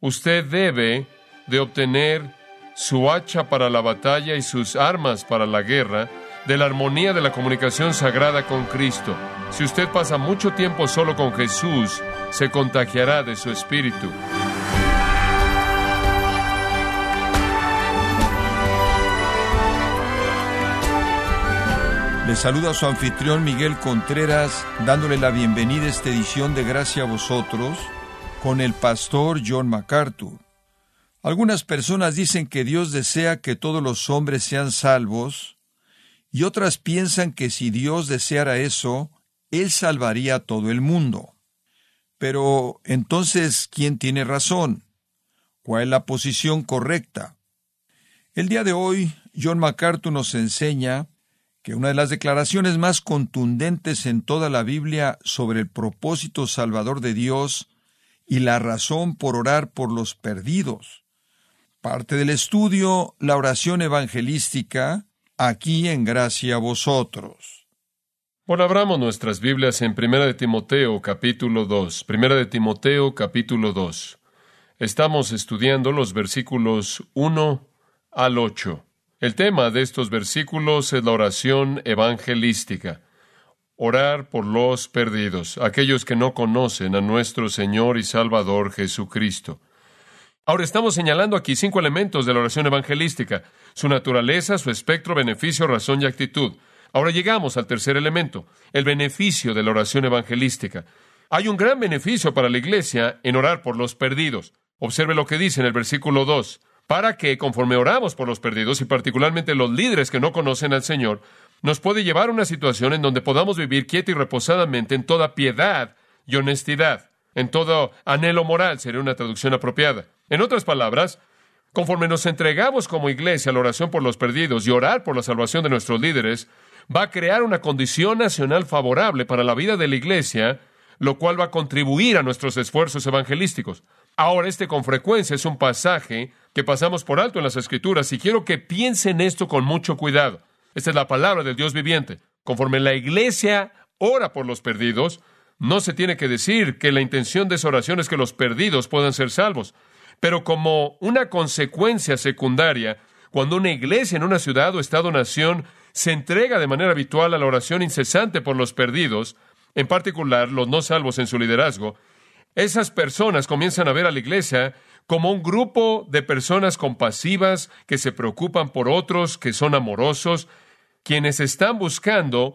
usted debe de obtener su hacha para la batalla y sus armas para la guerra de la armonía de la comunicación sagrada con Cristo. Si usted pasa mucho tiempo solo con Jesús, se contagiará de su espíritu. Le saluda a su anfitrión Miguel Contreras, dándole la bienvenida a esta edición de Gracia a vosotros con el pastor John MacArthur. Algunas personas dicen que Dios desea que todos los hombres sean salvos, y otras piensan que si Dios deseara eso, Él salvaría a todo el mundo. Pero entonces, ¿quién tiene razón? ¿Cuál es la posición correcta? El día de hoy, John MacArthur nos enseña que una de las declaraciones más contundentes en toda la Biblia sobre el propósito salvador de Dios y la razón por orar por los perdidos. Parte del estudio, la oración evangelística, aquí en gracia a vosotros. Bueno, abramos nuestras Biblias en Primera de Timoteo capítulo 2. Primera de Timoteo capítulo 2. Estamos estudiando los versículos 1 al 8. El tema de estos versículos es la oración evangelística. Orar por los perdidos, aquellos que no conocen a nuestro Señor y Salvador Jesucristo. Ahora estamos señalando aquí cinco elementos de la oración evangelística, su naturaleza, su espectro, beneficio, razón y actitud. Ahora llegamos al tercer elemento, el beneficio de la oración evangelística. Hay un gran beneficio para la iglesia en orar por los perdidos. Observe lo que dice en el versículo 2 para que, conforme oramos por los perdidos y particularmente los líderes que no conocen al Señor, nos puede llevar a una situación en donde podamos vivir quieta y reposadamente en toda piedad y honestidad, en todo anhelo moral, sería una traducción apropiada. En otras palabras, conforme nos entregamos como iglesia a la oración por los perdidos y orar por la salvación de nuestros líderes, va a crear una condición nacional favorable para la vida de la iglesia, lo cual va a contribuir a nuestros esfuerzos evangelísticos. Ahora, este con frecuencia es un pasaje que pasamos por alto en las Escrituras y quiero que piensen esto con mucho cuidado. Esta es la palabra del Dios viviente. Conforme la iglesia ora por los perdidos, no se tiene que decir que la intención de esa oración es que los perdidos puedan ser salvos. Pero como una consecuencia secundaria, cuando una iglesia en una ciudad o estado-nación se entrega de manera habitual a la oración incesante por los perdidos, en particular los no salvos en su liderazgo, esas personas comienzan a ver a la iglesia como un grupo de personas compasivas que se preocupan por otros, que son amorosos, quienes están buscando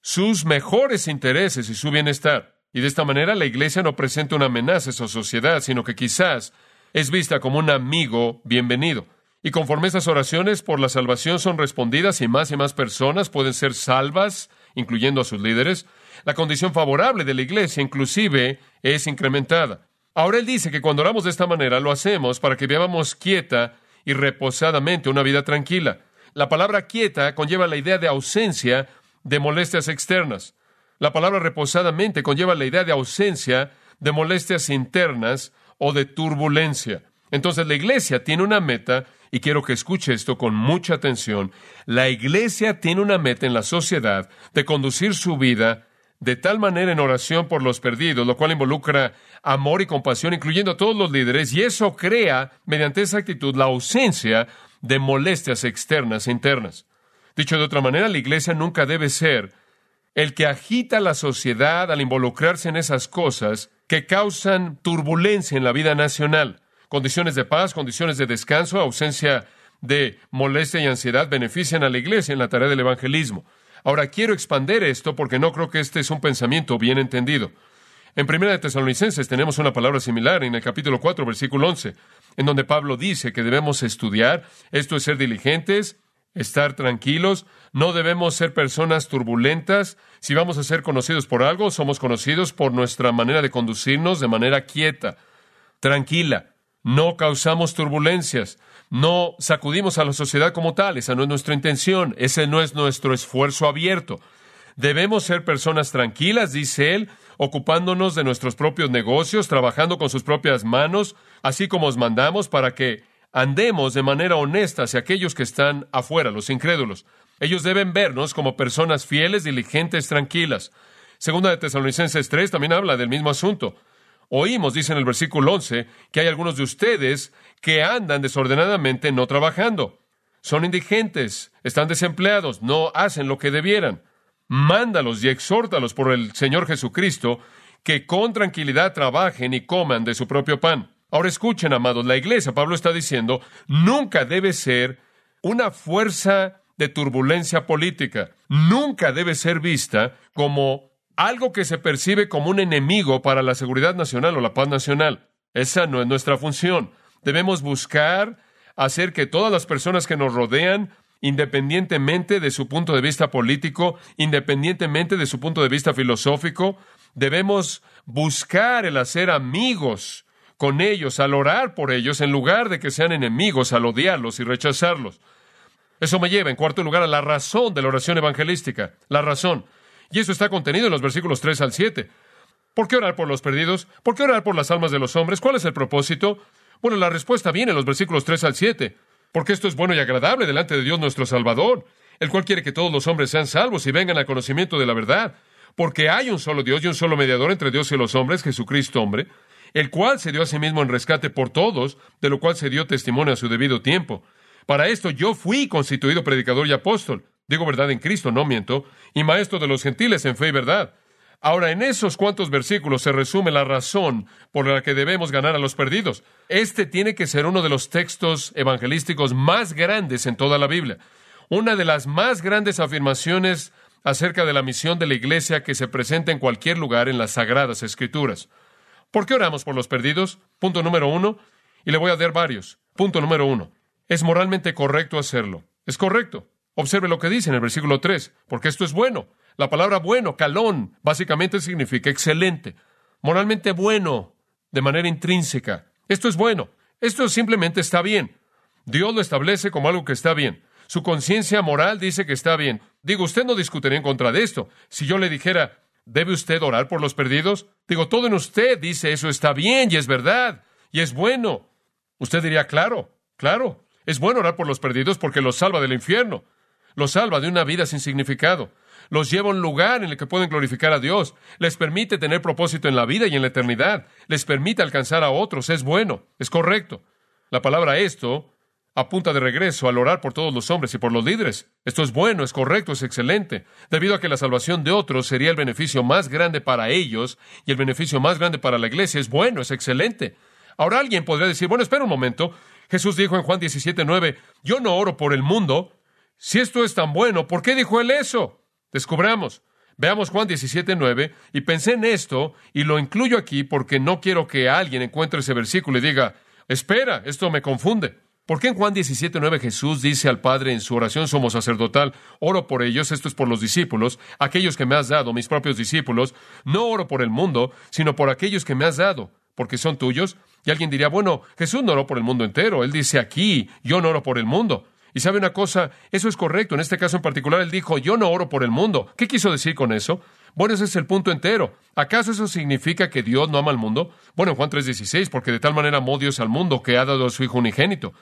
sus mejores intereses y su bienestar. Y de esta manera la Iglesia no presenta una amenaza a su sociedad, sino que quizás es vista como un amigo bienvenido. Y conforme estas oraciones por la salvación son respondidas y más y más personas pueden ser salvas, incluyendo a sus líderes, la condición favorable de la Iglesia inclusive es incrementada. Ahora Él dice que cuando oramos de esta manera lo hacemos para que vivamos quieta y reposadamente una vida tranquila. La palabra quieta conlleva la idea de ausencia de molestias externas. La palabra reposadamente conlleva la idea de ausencia de molestias internas o de turbulencia. Entonces la iglesia tiene una meta, y quiero que escuche esto con mucha atención, la iglesia tiene una meta en la sociedad de conducir su vida de tal manera en oración por los perdidos, lo cual involucra amor y compasión, incluyendo a todos los líderes, y eso crea, mediante esa actitud, la ausencia de molestias externas e internas. Dicho de otra manera, la iglesia nunca debe ser el que agita la sociedad al involucrarse en esas cosas que causan turbulencia en la vida nacional. Condiciones de paz, condiciones de descanso, ausencia de molestia y ansiedad benefician a la iglesia en la tarea del evangelismo. Ahora quiero expander esto porque no creo que este es un pensamiento bien entendido. En Primera de Tesalonicenses tenemos una palabra similar en el capítulo 4, versículo 11, en donde Pablo dice que debemos estudiar, esto es ser diligentes, estar tranquilos, no debemos ser personas turbulentas. Si vamos a ser conocidos por algo, somos conocidos por nuestra manera de conducirnos de manera quieta, tranquila. No causamos turbulencias, no sacudimos a la sociedad como tal, esa no es nuestra intención, ese no es nuestro esfuerzo abierto. Debemos ser personas tranquilas, dice él, ocupándonos de nuestros propios negocios, trabajando con sus propias manos, así como os mandamos para que andemos de manera honesta hacia aquellos que están afuera, los incrédulos. Ellos deben vernos como personas fieles, diligentes, tranquilas. Segunda de Tesalonicenses 3 también habla del mismo asunto. Oímos, dice en el versículo 11, que hay algunos de ustedes que andan desordenadamente no trabajando. Son indigentes, están desempleados, no hacen lo que debieran. Mándalos y exhórtalos por el Señor Jesucristo que con tranquilidad trabajen y coman de su propio pan. Ahora escuchen, amados, la iglesia, Pablo está diciendo, nunca debe ser una fuerza de turbulencia política. Nunca debe ser vista como algo que se percibe como un enemigo para la seguridad nacional o la paz nacional. Esa no es nuestra función. Debemos buscar hacer que todas las personas que nos rodean, independientemente de su punto de vista político, independientemente de su punto de vista filosófico, debemos buscar el hacer amigos con ellos, al orar por ellos, en lugar de que sean enemigos, al odiarlos y rechazarlos. Eso me lleva, en cuarto lugar, a la razón de la oración evangelística. La razón. Y eso está contenido en los versículos 3 al 7. ¿Por qué orar por los perdidos? ¿Por qué orar por las almas de los hombres? ¿Cuál es el propósito? Bueno, la respuesta viene en los versículos 3 al 7. Porque esto es bueno y agradable delante de Dios nuestro Salvador, el cual quiere que todos los hombres sean salvos y vengan al conocimiento de la verdad. Porque hay un solo Dios y un solo mediador entre Dios y los hombres, Jesucristo hombre, el cual se dio a sí mismo en rescate por todos, de lo cual se dio testimonio a su debido tiempo. Para esto yo fui constituido predicador y apóstol, digo verdad en Cristo, no miento, y maestro de los gentiles en fe y verdad. Ahora, en esos cuantos versículos se resume la razón por la que debemos ganar a los perdidos. Este tiene que ser uno de los textos evangelísticos más grandes en toda la Biblia. Una de las más grandes afirmaciones acerca de la misión de la Iglesia que se presenta en cualquier lugar en las Sagradas Escrituras. ¿Por qué oramos por los perdidos? Punto número uno. Y le voy a dar varios. Punto número uno. Es moralmente correcto hacerlo. Es correcto. Observe lo que dice en el versículo 3, porque esto es bueno. La palabra bueno, calón, básicamente significa excelente, moralmente bueno, de manera intrínseca. Esto es bueno. Esto simplemente está bien. Dios lo establece como algo que está bien. Su conciencia moral dice que está bien. Digo, usted no discutiría en contra de esto. Si yo le dijera, ¿debe usted orar por los perdidos? Digo, todo en usted dice eso está bien y es verdad y es bueno. Usted diría, claro, claro. Es bueno orar por los perdidos porque los salva del infierno, los salva de una vida sin significado, los lleva a un lugar en el que pueden glorificar a Dios, les permite tener propósito en la vida y en la eternidad, les permite alcanzar a otros, es bueno, es correcto. La palabra esto apunta de regreso al orar por todos los hombres y por los líderes. Esto es bueno, es correcto, es excelente, debido a que la salvación de otros sería el beneficio más grande para ellos y el beneficio más grande para la iglesia. Es bueno, es excelente. Ahora alguien podría decir, bueno, espera un momento, Jesús dijo en Juan 17, 9, yo no oro por el mundo. Si esto es tan bueno, ¿por qué dijo él eso? Descubramos. Veamos Juan 17, 9, y pensé en esto, y lo incluyo aquí porque no quiero que alguien encuentre ese versículo y diga, espera, esto me confunde. ¿Por qué en Juan 17, 9 Jesús dice al Padre en su oración somos sacerdotal, oro por ellos, esto es por los discípulos, aquellos que me has dado, mis propios discípulos, no oro por el mundo, sino por aquellos que me has dado, porque son tuyos? Y alguien diría, bueno, Jesús no oró por el mundo entero. Él dice aquí, yo no oro por el mundo. Y sabe una cosa, eso es correcto. En este caso en particular, él dijo, yo no oro por el mundo. ¿Qué quiso decir con eso? Bueno, ese es el punto entero. ¿Acaso eso significa que Dios no ama al mundo? Bueno, en Juan 3:16, porque de tal manera amó Dios al mundo que ha dado a su Hijo unigénito.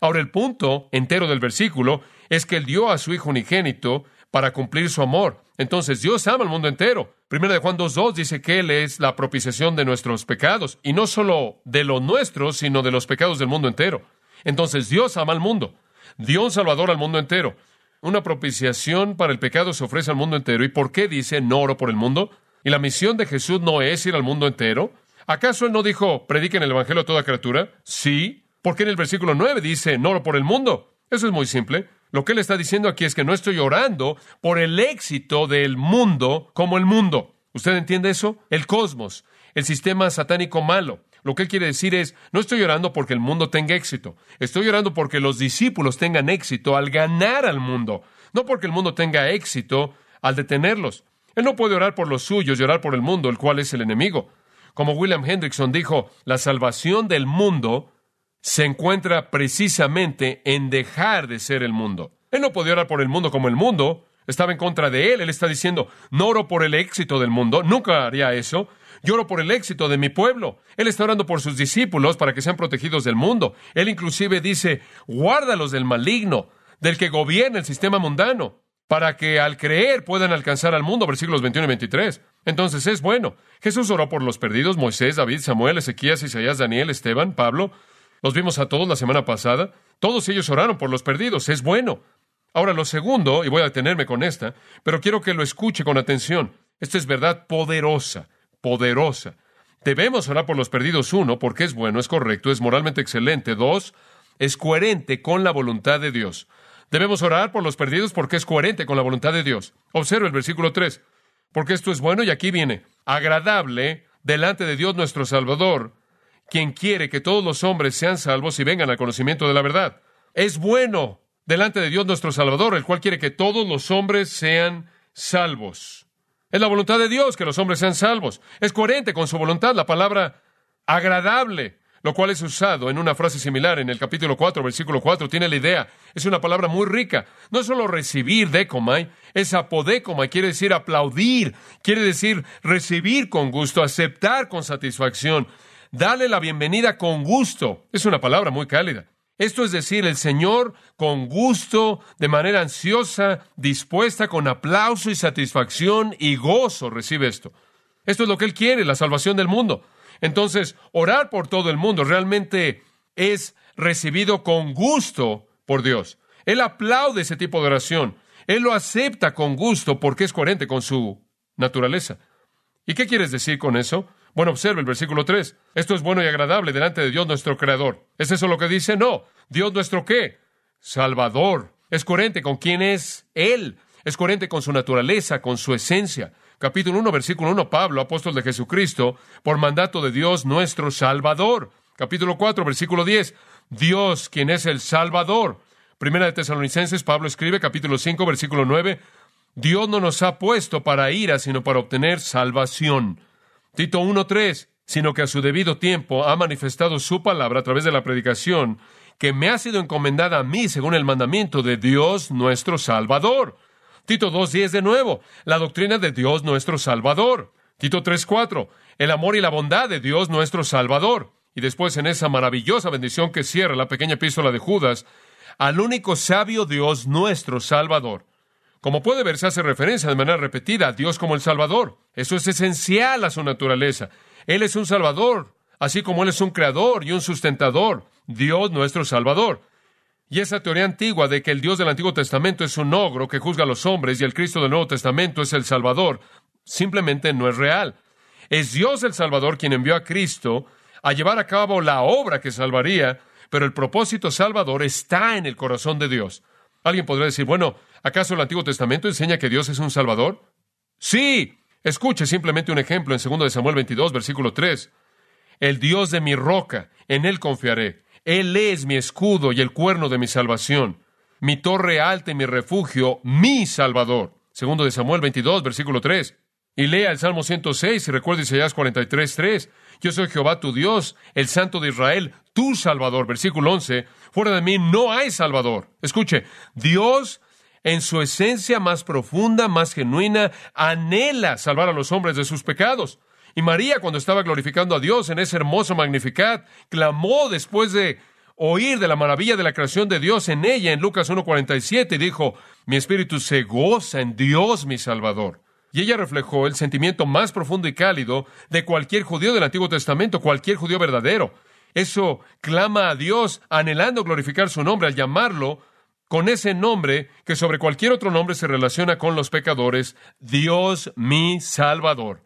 Ahora, el punto entero del versículo es que él dio a su Hijo unigénito para cumplir su amor. Entonces, Dios ama al mundo entero. Primero de Juan 2.2 dice que Él es la propiciación de nuestros pecados, y no solo de los nuestros, sino de los pecados del mundo entero. Entonces, Dios ama al mundo, dio un Salvador al mundo entero. Una propiciación para el pecado se ofrece al mundo entero. ¿Y por qué dice no oro por el mundo? ¿Y la misión de Jesús no es ir al mundo entero? ¿Acaso Él no dijo prediquen el Evangelio a toda criatura? Sí. ¿Por qué en el versículo 9 dice no oro por el mundo? Eso es muy simple. Lo que él está diciendo aquí es que no estoy orando por el éxito del mundo como el mundo. ¿Usted entiende eso? El cosmos, el sistema satánico malo. Lo que él quiere decir es, no estoy orando porque el mundo tenga éxito, estoy orando porque los discípulos tengan éxito al ganar al mundo, no porque el mundo tenga éxito al detenerlos. Él no puede orar por los suyos y orar por el mundo, el cual es el enemigo. Como William Hendrickson dijo, la salvación del mundo se encuentra precisamente en dejar de ser el mundo. Él no podía orar por el mundo como el mundo estaba en contra de él. Él está diciendo, no oro por el éxito del mundo, nunca haría eso. Yo oro por el éxito de mi pueblo. Él está orando por sus discípulos para que sean protegidos del mundo. Él inclusive dice, guárdalos del maligno, del que gobierna el sistema mundano, para que al creer puedan alcanzar al mundo, versículos 21 y 23. Entonces es bueno. Jesús oró por los perdidos, Moisés, David, Samuel, Ezequías, Isaías, Daniel, Esteban, Pablo. Los vimos a todos la semana pasada. Todos ellos oraron por los perdidos. Es bueno. Ahora lo segundo, y voy a detenerme con esta, pero quiero que lo escuche con atención. Esta es verdad poderosa, poderosa. Debemos orar por los perdidos, uno, porque es bueno, es correcto, es moralmente excelente. Dos, es coherente con la voluntad de Dios. Debemos orar por los perdidos porque es coherente con la voluntad de Dios. Observe el versículo 3. Porque esto es bueno y aquí viene, agradable delante de Dios nuestro Salvador, quien quiere que todos los hombres sean salvos y vengan al conocimiento de la verdad. Es bueno delante de Dios nuestro Salvador, el cual quiere que todos los hombres sean salvos. Es la voluntad de Dios que los hombres sean salvos. Es coherente con su voluntad la palabra agradable, lo cual es usado en una frase similar en el capítulo 4, versículo 4. Tiene la idea. Es una palabra muy rica. No solo recibir decomai, es apodecomai, quiere decir aplaudir, quiere decir recibir con gusto, aceptar con satisfacción, darle la bienvenida con gusto. Es una palabra muy cálida. Esto es decir, el Señor con gusto, de manera ansiosa, dispuesta, con aplauso y satisfacción y gozo recibe esto. Esto es lo que Él quiere, la salvación del mundo. Entonces, orar por todo el mundo realmente es recibido con gusto por Dios. Él aplaude ese tipo de oración. Él lo acepta con gusto porque es coherente con su naturaleza. ¿Y qué quieres decir con eso? Bueno, observe el versículo 3. Esto es bueno y agradable delante de Dios nuestro Creador. ¿Es eso lo que dice? No. Dios nuestro qué? Salvador. Es coherente con quién es Él. Es coherente con su naturaleza, con su esencia. Capítulo 1, versículo 1, Pablo, apóstol de Jesucristo, por mandato de Dios nuestro Salvador. Capítulo 4, versículo 10, Dios, quien es el Salvador. Primera de Tesalonicenses, Pablo escribe, capítulo 5, versículo 9, Dios no nos ha puesto para ira, sino para obtener salvación. Tito 1.3, sino que a su debido tiempo ha manifestado su palabra a través de la predicación, que me ha sido encomendada a mí según el mandamiento de Dios nuestro Salvador. Tito 2.10 de nuevo, la doctrina de Dios nuestro Salvador. Tito 3.4, el amor y la bondad de Dios nuestro Salvador. Y después en esa maravillosa bendición que cierra la pequeña epístola de Judas, al único sabio Dios nuestro Salvador. Como puede ver, se hace referencia de manera repetida a Dios como el Salvador. Eso es esencial a su naturaleza. Él es un Salvador, así como Él es un creador y un sustentador, Dios nuestro Salvador. Y esa teoría antigua de que el Dios del Antiguo Testamento es un ogro que juzga a los hombres y el Cristo del Nuevo Testamento es el Salvador, simplemente no es real. Es Dios el Salvador quien envió a Cristo a llevar a cabo la obra que salvaría, pero el propósito salvador está en el corazón de Dios. Alguien podría decir, bueno, ¿acaso el Antiguo Testamento enseña que Dios es un Salvador? Sí. Escuche simplemente un ejemplo en 2 de Samuel 22, versículo 3. El Dios de mi roca, en él confiaré. Él es mi escudo y el cuerno de mi salvación, mi torre alta y mi refugio, mi Salvador. 2 de Samuel 22, versículo 3. Y lea el Salmo 106 y recuerde Isaías 43, 3. Yo soy Jehová tu Dios, el Santo de Israel, tu Salvador. Versículo 11. Fuera de mí no hay Salvador. Escuche, Dios en su esencia más profunda, más genuina, anhela salvar a los hombres de sus pecados. Y María, cuando estaba glorificando a Dios en ese hermoso Magnificat, clamó después de oír de la maravilla de la creación de Dios en ella, en Lucas 1.47, y dijo, mi espíritu se goza en Dios mi Salvador. Y ella reflejó el sentimiento más profundo y cálido de cualquier judío del Antiguo Testamento, cualquier judío verdadero. Eso clama a Dios anhelando glorificar su nombre al llamarlo con ese nombre que sobre cualquier otro nombre se relaciona con los pecadores, Dios mi Salvador.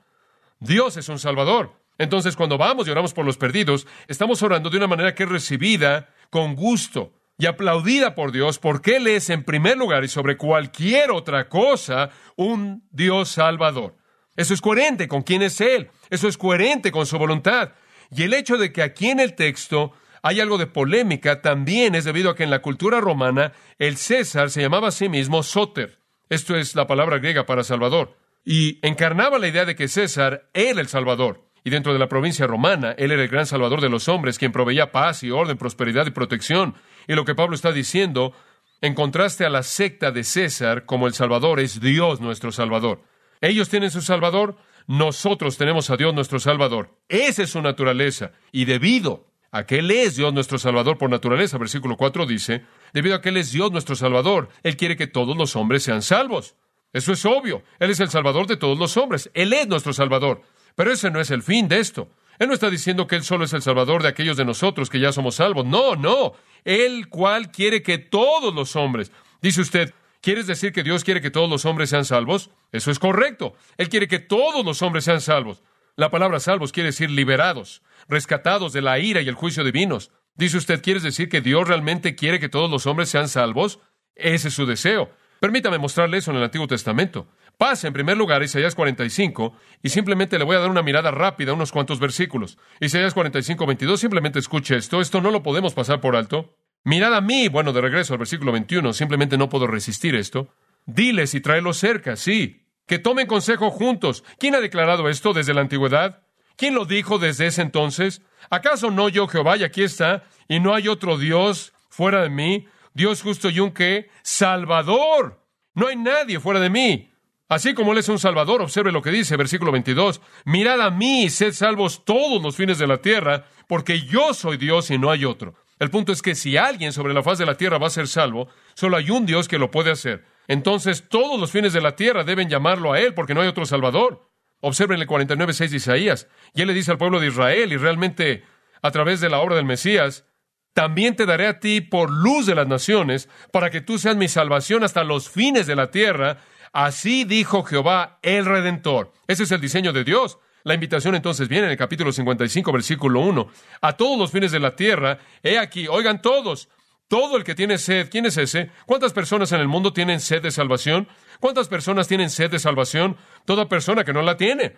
Dios es un Salvador. Entonces, cuando vamos y oramos por los perdidos, estamos orando de una manera que es recibida con gusto y aplaudida por Dios, porque Él es en primer lugar y sobre cualquier otra cosa un Dios salvador. Eso es coherente con quién es Él, eso es coherente con su voluntad. Y el hecho de que aquí en el texto hay algo de polémica también es debido a que en la cultura romana el César se llamaba a sí mismo Soter. Esto es la palabra griega para Salvador. Y encarnaba la idea de que César era el Salvador. Y dentro de la provincia romana, él era el gran salvador de los hombres, quien proveía paz y orden, prosperidad y protección. Y lo que Pablo está diciendo, en contraste a la secta de César, como el Salvador es Dios nuestro Salvador. Ellos tienen su Salvador, nosotros tenemos a Dios nuestro Salvador. Esa es su naturaleza. Y debido a que Él es Dios nuestro Salvador por naturaleza, versículo 4 dice, debido a que Él es Dios nuestro Salvador, Él quiere que todos los hombres sean salvos. Eso es obvio. Él es el Salvador de todos los hombres. Él es nuestro Salvador. Pero ese no es el fin de esto. Él no está diciendo que Él solo es el Salvador de aquellos de nosotros que ya somos salvos. No, no. Él cual quiere que todos los hombres. Dice usted, ¿quieres decir que Dios quiere que todos los hombres sean salvos? Eso es correcto. Él quiere que todos los hombres sean salvos. La palabra salvos quiere decir liberados, rescatados de la ira y el juicio divinos. Dice usted, ¿quieres decir que Dios realmente quiere que todos los hombres sean salvos? Ese es su deseo. Permítame mostrarle eso en el Antiguo Testamento. Pase en primer lugar Isaías 45 y simplemente le voy a dar una mirada rápida unos cuantos versículos. Isaías 45, 22, simplemente escuche esto. Esto no lo podemos pasar por alto. Mirad a mí, bueno, de regreso al versículo 21, simplemente no puedo resistir esto. Diles y tráelos cerca, sí. Que tomen consejo juntos. ¿Quién ha declarado esto desde la antigüedad? ¿Quién lo dijo desde ese entonces? ¿Acaso no yo Jehová y aquí está? ¿Y no hay otro Dios fuera de mí? Dios justo y un qué? Salvador. No hay nadie fuera de mí. Así como Él es un Salvador, observe lo que dice, versículo 22, mirad a mí y sed salvos todos los fines de la tierra, porque yo soy Dios y no hay otro. El punto es que si alguien sobre la faz de la tierra va a ser salvo, solo hay un Dios que lo puede hacer. Entonces todos los fines de la tierra deben llamarlo a Él, porque no hay otro Salvador. Observen el 49.6 de Isaías, y Él le dice al pueblo de Israel, y realmente a través de la obra del Mesías, también te daré a ti por luz de las naciones, para que tú seas mi salvación hasta los fines de la tierra, Así dijo Jehová el Redentor. Ese es el diseño de Dios. La invitación entonces viene en el capítulo 55, versículo 1. A todos los fines de la tierra, he aquí, oigan todos, todo el que tiene sed, ¿quién es ese? ¿Cuántas personas en el mundo tienen sed de salvación? ¿Cuántas personas tienen sed de salvación? Toda persona que no la tiene.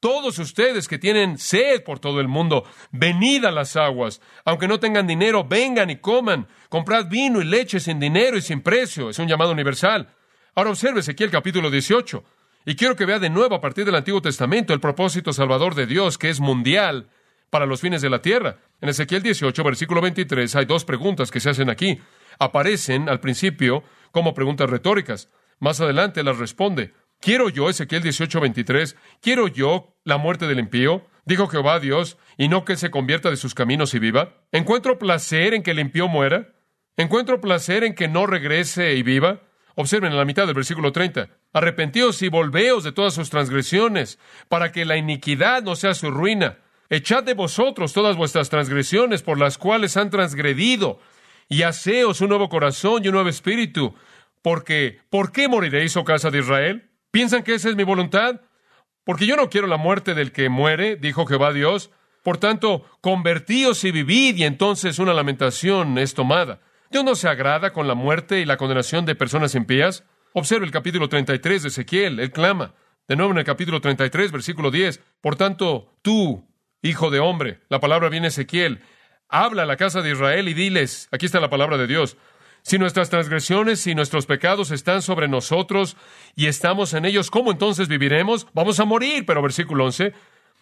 Todos ustedes que tienen sed por todo el mundo, venid a las aguas. Aunque no tengan dinero, vengan y coman. Comprad vino y leche sin dinero y sin precio. Es un llamado universal. Ahora observe Ezequiel capítulo 18. Y quiero que vea de nuevo a partir del Antiguo Testamento el propósito salvador de Dios, que es mundial para los fines de la tierra. En Ezequiel 18, versículo 23, hay dos preguntas que se hacen aquí. Aparecen al principio como preguntas retóricas. Más adelante las responde. ¿Quiero yo, Ezequiel 18, 23, quiero yo la muerte del impío? Dijo Jehová Dios, y no que se convierta de sus caminos y viva. ¿Encuentro placer en que el impío muera? ¿Encuentro placer en que no regrese y viva? Observen en la mitad del versículo 30. Arrepentíos y volveos de todas sus transgresiones, para que la iniquidad no sea su ruina. Echad de vosotros todas vuestras transgresiones por las cuales han transgredido, y haceos un nuevo corazón y un nuevo espíritu. Porque, ¿por qué moriréis, oh casa de Israel? ¿Piensan que esa es mi voluntad? Porque yo no quiero la muerte del que muere, dijo Jehová Dios. Por tanto, convertíos y vivid, y entonces una lamentación es tomada. ¿Dios no se agrada con la muerte y la condenación de personas impías? Observe el capítulo 33 de Ezequiel, él clama. De nuevo en el capítulo 33, versículo 10. Por tanto, tú, hijo de hombre, la palabra viene Ezequiel, habla a la casa de Israel y diles, aquí está la palabra de Dios, si nuestras transgresiones y nuestros pecados están sobre nosotros y estamos en ellos, ¿cómo entonces viviremos? Vamos a morir. Pero versículo 11,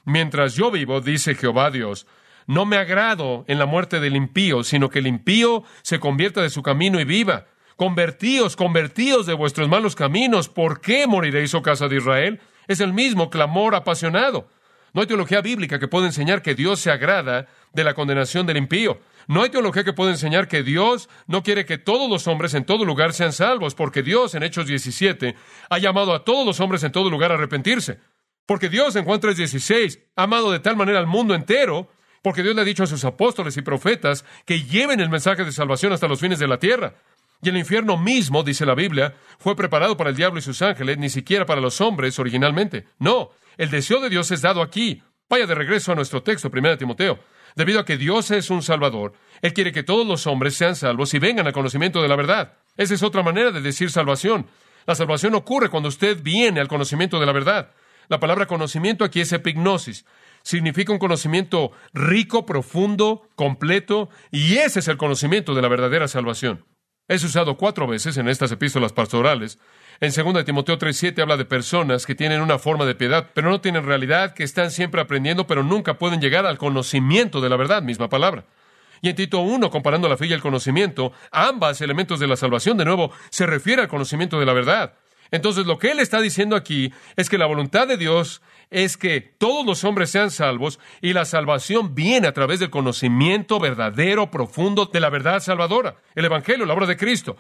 mientras yo vivo, dice Jehová Dios, no me agrado en la muerte del impío, sino que el impío se convierta de su camino y viva. Convertíos, convertíos de vuestros malos caminos. ¿Por qué moriréis, oh casa de Israel? Es el mismo clamor apasionado. No hay teología bíblica que pueda enseñar que Dios se agrada de la condenación del impío. No hay teología que pueda enseñar que Dios no quiere que todos los hombres en todo lugar sean salvos, porque Dios en Hechos 17 ha llamado a todos los hombres en todo lugar a arrepentirse. Porque Dios en Juan 3:16 ha amado de tal manera al mundo entero porque Dios le ha dicho a sus apóstoles y profetas que lleven el mensaje de salvación hasta los fines de la tierra. Y el infierno mismo, dice la Biblia, fue preparado para el diablo y sus ángeles, ni siquiera para los hombres originalmente. No, el deseo de Dios es dado aquí. Vaya de regreso a nuestro texto, 1 Timoteo. Debido a que Dios es un Salvador, Él quiere que todos los hombres sean salvos y vengan al conocimiento de la verdad. Esa es otra manera de decir salvación. La salvación ocurre cuando usted viene al conocimiento de la verdad. La palabra conocimiento aquí es epignosis significa un conocimiento rico, profundo, completo, y ese es el conocimiento de la verdadera salvación. Es usado cuatro veces en estas epístolas pastorales. En 2 Timoteo 3:7 habla de personas que tienen una forma de piedad, pero no tienen realidad, que están siempre aprendiendo, pero nunca pueden llegar al conocimiento de la verdad, misma palabra. Y en Tito 1, comparando la fe y el conocimiento, ambas elementos de la salvación, de nuevo, se refiere al conocimiento de la verdad. Entonces, lo que él está diciendo aquí es que la voluntad de Dios es que todos los hombres sean salvos y la salvación viene a través del conocimiento verdadero, profundo de la verdad salvadora, el Evangelio, la obra de Cristo.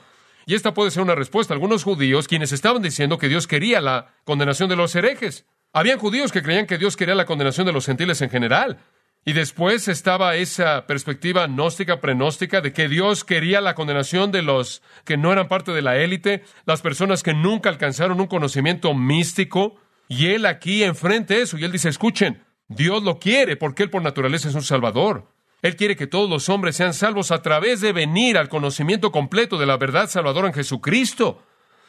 Y esta puede ser una respuesta algunos judíos quienes estaban diciendo que Dios quería la condenación de los herejes. Habían judíos que creían que Dios quería la condenación de los gentiles en general. Y después estaba esa perspectiva gnóstica, prenóstica, de que Dios quería la condenación de los que no eran parte de la élite, las personas que nunca alcanzaron un conocimiento místico. Y él aquí enfrente eso, y él dice, escuchen, Dios lo quiere porque él por naturaleza es un salvador. Él quiere que todos los hombres sean salvos a través de venir al conocimiento completo de la verdad salvadora en Jesucristo.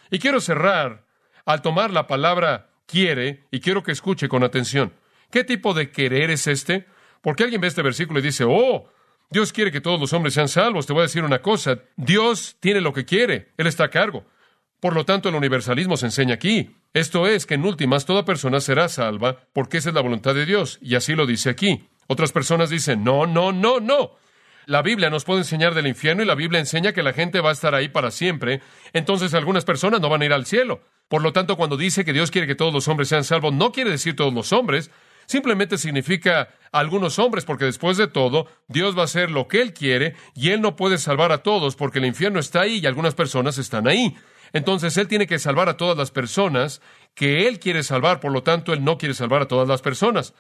Y quiero cerrar al tomar la palabra quiere, y quiero que escuche con atención. ¿Qué tipo de querer es este? Porque alguien ve este versículo y dice, oh, Dios quiere que todos los hombres sean salvos. Te voy a decir una cosa, Dios tiene lo que quiere, Él está a cargo. Por lo tanto, el universalismo se enseña aquí. Esto es que en últimas toda persona será salva porque esa es la voluntad de Dios, y así lo dice aquí. Otras personas dicen, no, no, no, no. La Biblia nos puede enseñar del infierno y la Biblia enseña que la gente va a estar ahí para siempre. Entonces algunas personas no van a ir al cielo. Por lo tanto, cuando dice que Dios quiere que todos los hombres sean salvos, no quiere decir todos los hombres, Simplemente significa algunos hombres, porque después de todo, Dios va a hacer lo que Él quiere y Él no puede salvar a todos porque el infierno está ahí y algunas personas están ahí. Entonces Él tiene que salvar a todas las personas que Él quiere salvar, por lo tanto Él no quiere salvar a todas las personas.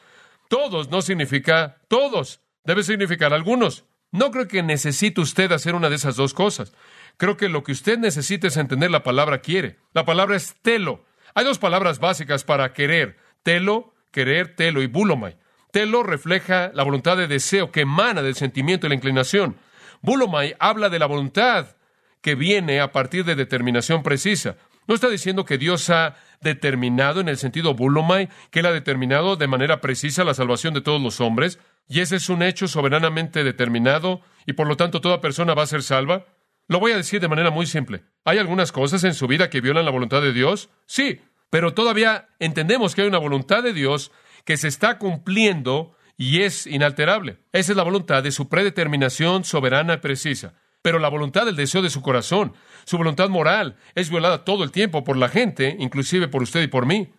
Todos no significa todos, debe significar algunos. No creo que necesite usted hacer una de esas dos cosas. Creo que lo que usted necesita es entender la palabra quiere. La palabra es telo. Hay dos palabras básicas para querer. Telo querer, telo y bulomai. Telo refleja la voluntad de deseo que emana del sentimiento y la inclinación. Bulomai habla de la voluntad que viene a partir de determinación precisa. No está diciendo que Dios ha determinado en el sentido bulomai, que Él ha determinado de manera precisa la salvación de todos los hombres, y ese es un hecho soberanamente determinado, y por lo tanto toda persona va a ser salva. Lo voy a decir de manera muy simple. ¿Hay algunas cosas en su vida que violan la voluntad de Dios? Sí, pero todavía entendemos que hay una voluntad de Dios que se está cumpliendo y es inalterable. Esa es la voluntad de su predeterminación soberana y precisa. Pero la voluntad del deseo de su corazón, su voluntad moral, es violada todo el tiempo por la gente, inclusive por usted y por mí.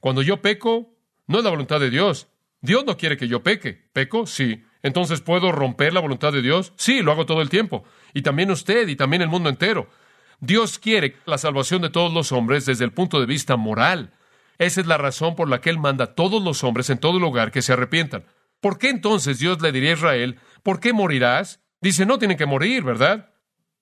Cuando yo peco, no es la voluntad de Dios. Dios no quiere que yo peque. ¿Peco? Sí. Entonces, ¿puedo romper la voluntad de Dios? Sí, lo hago todo el tiempo. Y también usted y también el mundo entero. Dios quiere la salvación de todos los hombres desde el punto de vista moral. Esa es la razón por la que Él manda a todos los hombres en todo lugar que se arrepientan. ¿Por qué entonces Dios le diría a Israel, ¿por qué morirás? Dice, no tienen que morir, ¿verdad?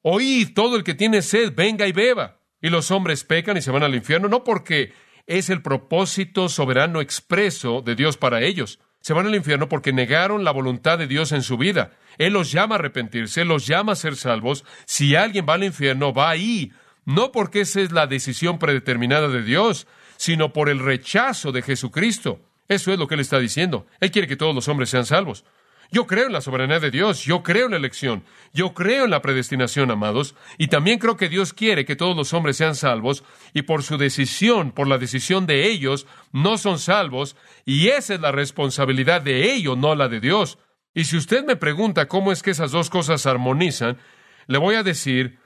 Oíd, todo el que tiene sed, venga y beba. Y los hombres pecan y se van al infierno, no porque es el propósito soberano expreso de Dios para ellos. Se van al infierno porque negaron la voluntad de Dios en su vida. Él los llama a arrepentirse, los llama a ser salvos. Si alguien va al infierno, va ahí, no porque esa es la decisión predeterminada de Dios, sino por el rechazo de Jesucristo. Eso es lo que Él está diciendo. Él quiere que todos los hombres sean salvos. Yo creo en la soberanía de Dios, yo creo en la elección, yo creo en la predestinación, amados, y también creo que Dios quiere que todos los hombres sean salvos, y por su decisión, por la decisión de ellos, no son salvos, y esa es la responsabilidad de ellos, no la de Dios. Y si usted me pregunta cómo es que esas dos cosas armonizan, le voy a decir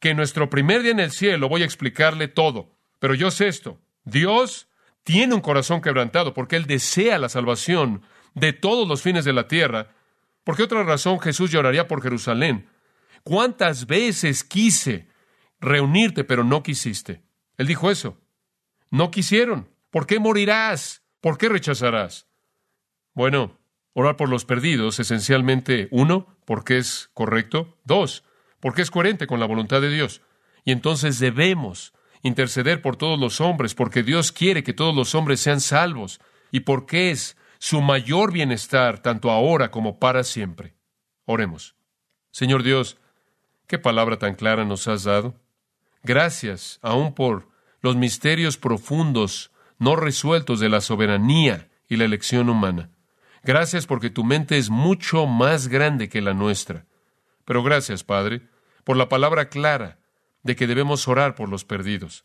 que en nuestro primer día en el cielo voy a explicarle todo. Pero yo sé esto, Dios tiene un corazón quebrantado porque Él desea la salvación de todos los fines de la tierra. ¿Por qué otra razón Jesús lloraría por Jerusalén? ¿Cuántas veces quise reunirte, pero no quisiste? Él dijo eso. No quisieron. ¿Por qué morirás? ¿Por qué rechazarás? Bueno, Orar por los perdidos, esencialmente, uno, porque es correcto, dos, porque es coherente con la voluntad de Dios. Y entonces debemos interceder por todos los hombres, porque Dios quiere que todos los hombres sean salvos, y porque es su mayor bienestar, tanto ahora como para siempre. Oremos. Señor Dios, qué palabra tan clara nos has dado. Gracias aún por los misterios profundos, no resueltos de la soberanía y la elección humana. Gracias porque tu mente es mucho más grande que la nuestra. Pero gracias, Padre, por la palabra clara de que debemos orar por los perdidos.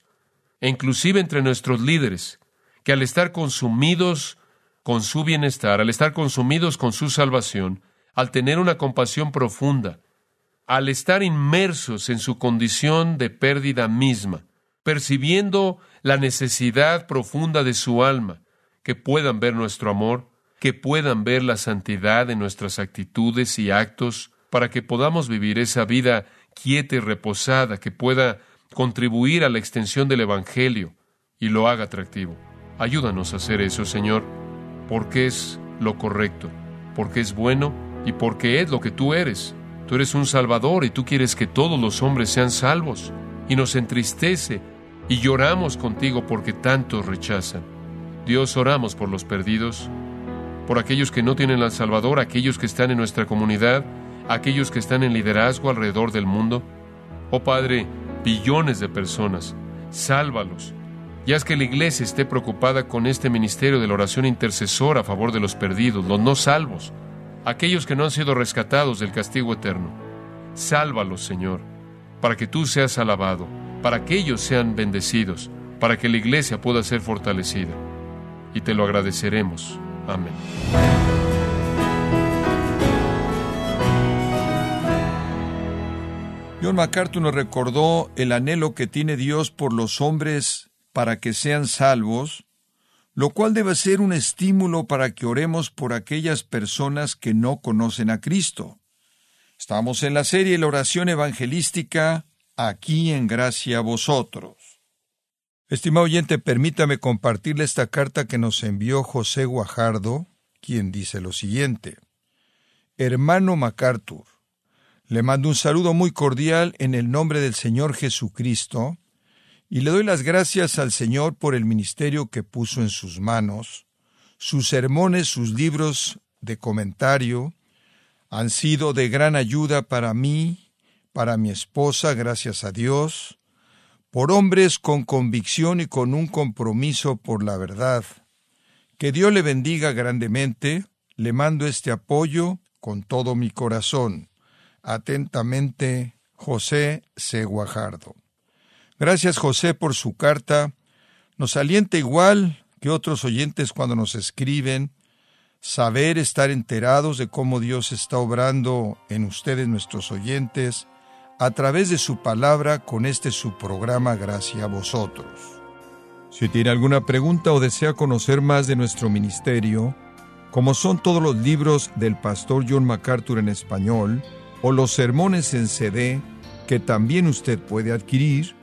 E inclusive entre nuestros líderes, que al estar consumidos con su bienestar, al estar consumidos con su salvación, al tener una compasión profunda, al estar inmersos en su condición de pérdida misma, percibiendo la necesidad profunda de su alma, que puedan ver nuestro amor, que puedan ver la santidad en nuestras actitudes y actos para que podamos vivir esa vida quieta y reposada, que pueda contribuir a la extensión del Evangelio y lo haga atractivo. Ayúdanos a hacer eso, Señor, porque es lo correcto, porque es bueno y porque es lo que tú eres. Tú eres un Salvador y tú quieres que todos los hombres sean salvos. Y nos entristece y lloramos contigo porque tantos rechazan. Dios, oramos por los perdidos, por aquellos que no tienen al Salvador, aquellos que están en nuestra comunidad, aquellos que están en liderazgo alrededor del mundo. Oh Padre, billones de personas, sálvalos. Y haz que la iglesia esté preocupada con este ministerio de la oración intercesora a favor de los perdidos, los no salvos, aquellos que no han sido rescatados del castigo eterno. Sálvalos, Señor, para que tú seas alabado, para que ellos sean bendecidos, para que la iglesia pueda ser fortalecida. Y te lo agradeceremos. Amén. John MacArthur nos recordó el anhelo que tiene Dios por los hombres para que sean salvos, lo cual debe ser un estímulo para que oremos por aquellas personas que no conocen a Cristo. Estamos en la serie La oración evangelística, aquí en gracia a vosotros. Estimado oyente, permítame compartirle esta carta que nos envió José Guajardo, quien dice lo siguiente. Hermano MacArthur, le mando un saludo muy cordial en el nombre del Señor Jesucristo y le doy las gracias al Señor por el ministerio que puso en sus manos. Sus sermones, sus libros de comentario han sido de gran ayuda para mí, para mi esposa, gracias a Dios, por hombres con convicción y con un compromiso por la verdad. Que Dios le bendiga grandemente, le mando este apoyo con todo mi corazón. Atentamente, José C. Guajardo. Gracias, José, por su carta. Nos alienta igual que otros oyentes cuando nos escriben, saber estar enterados de cómo Dios está obrando en ustedes, nuestros oyentes, a través de su palabra con este su programa Gracias a vosotros. Si tiene alguna pregunta o desea conocer más de nuestro ministerio, como son todos los libros del pastor John MacArthur en español, o los sermones en CD que también usted puede adquirir,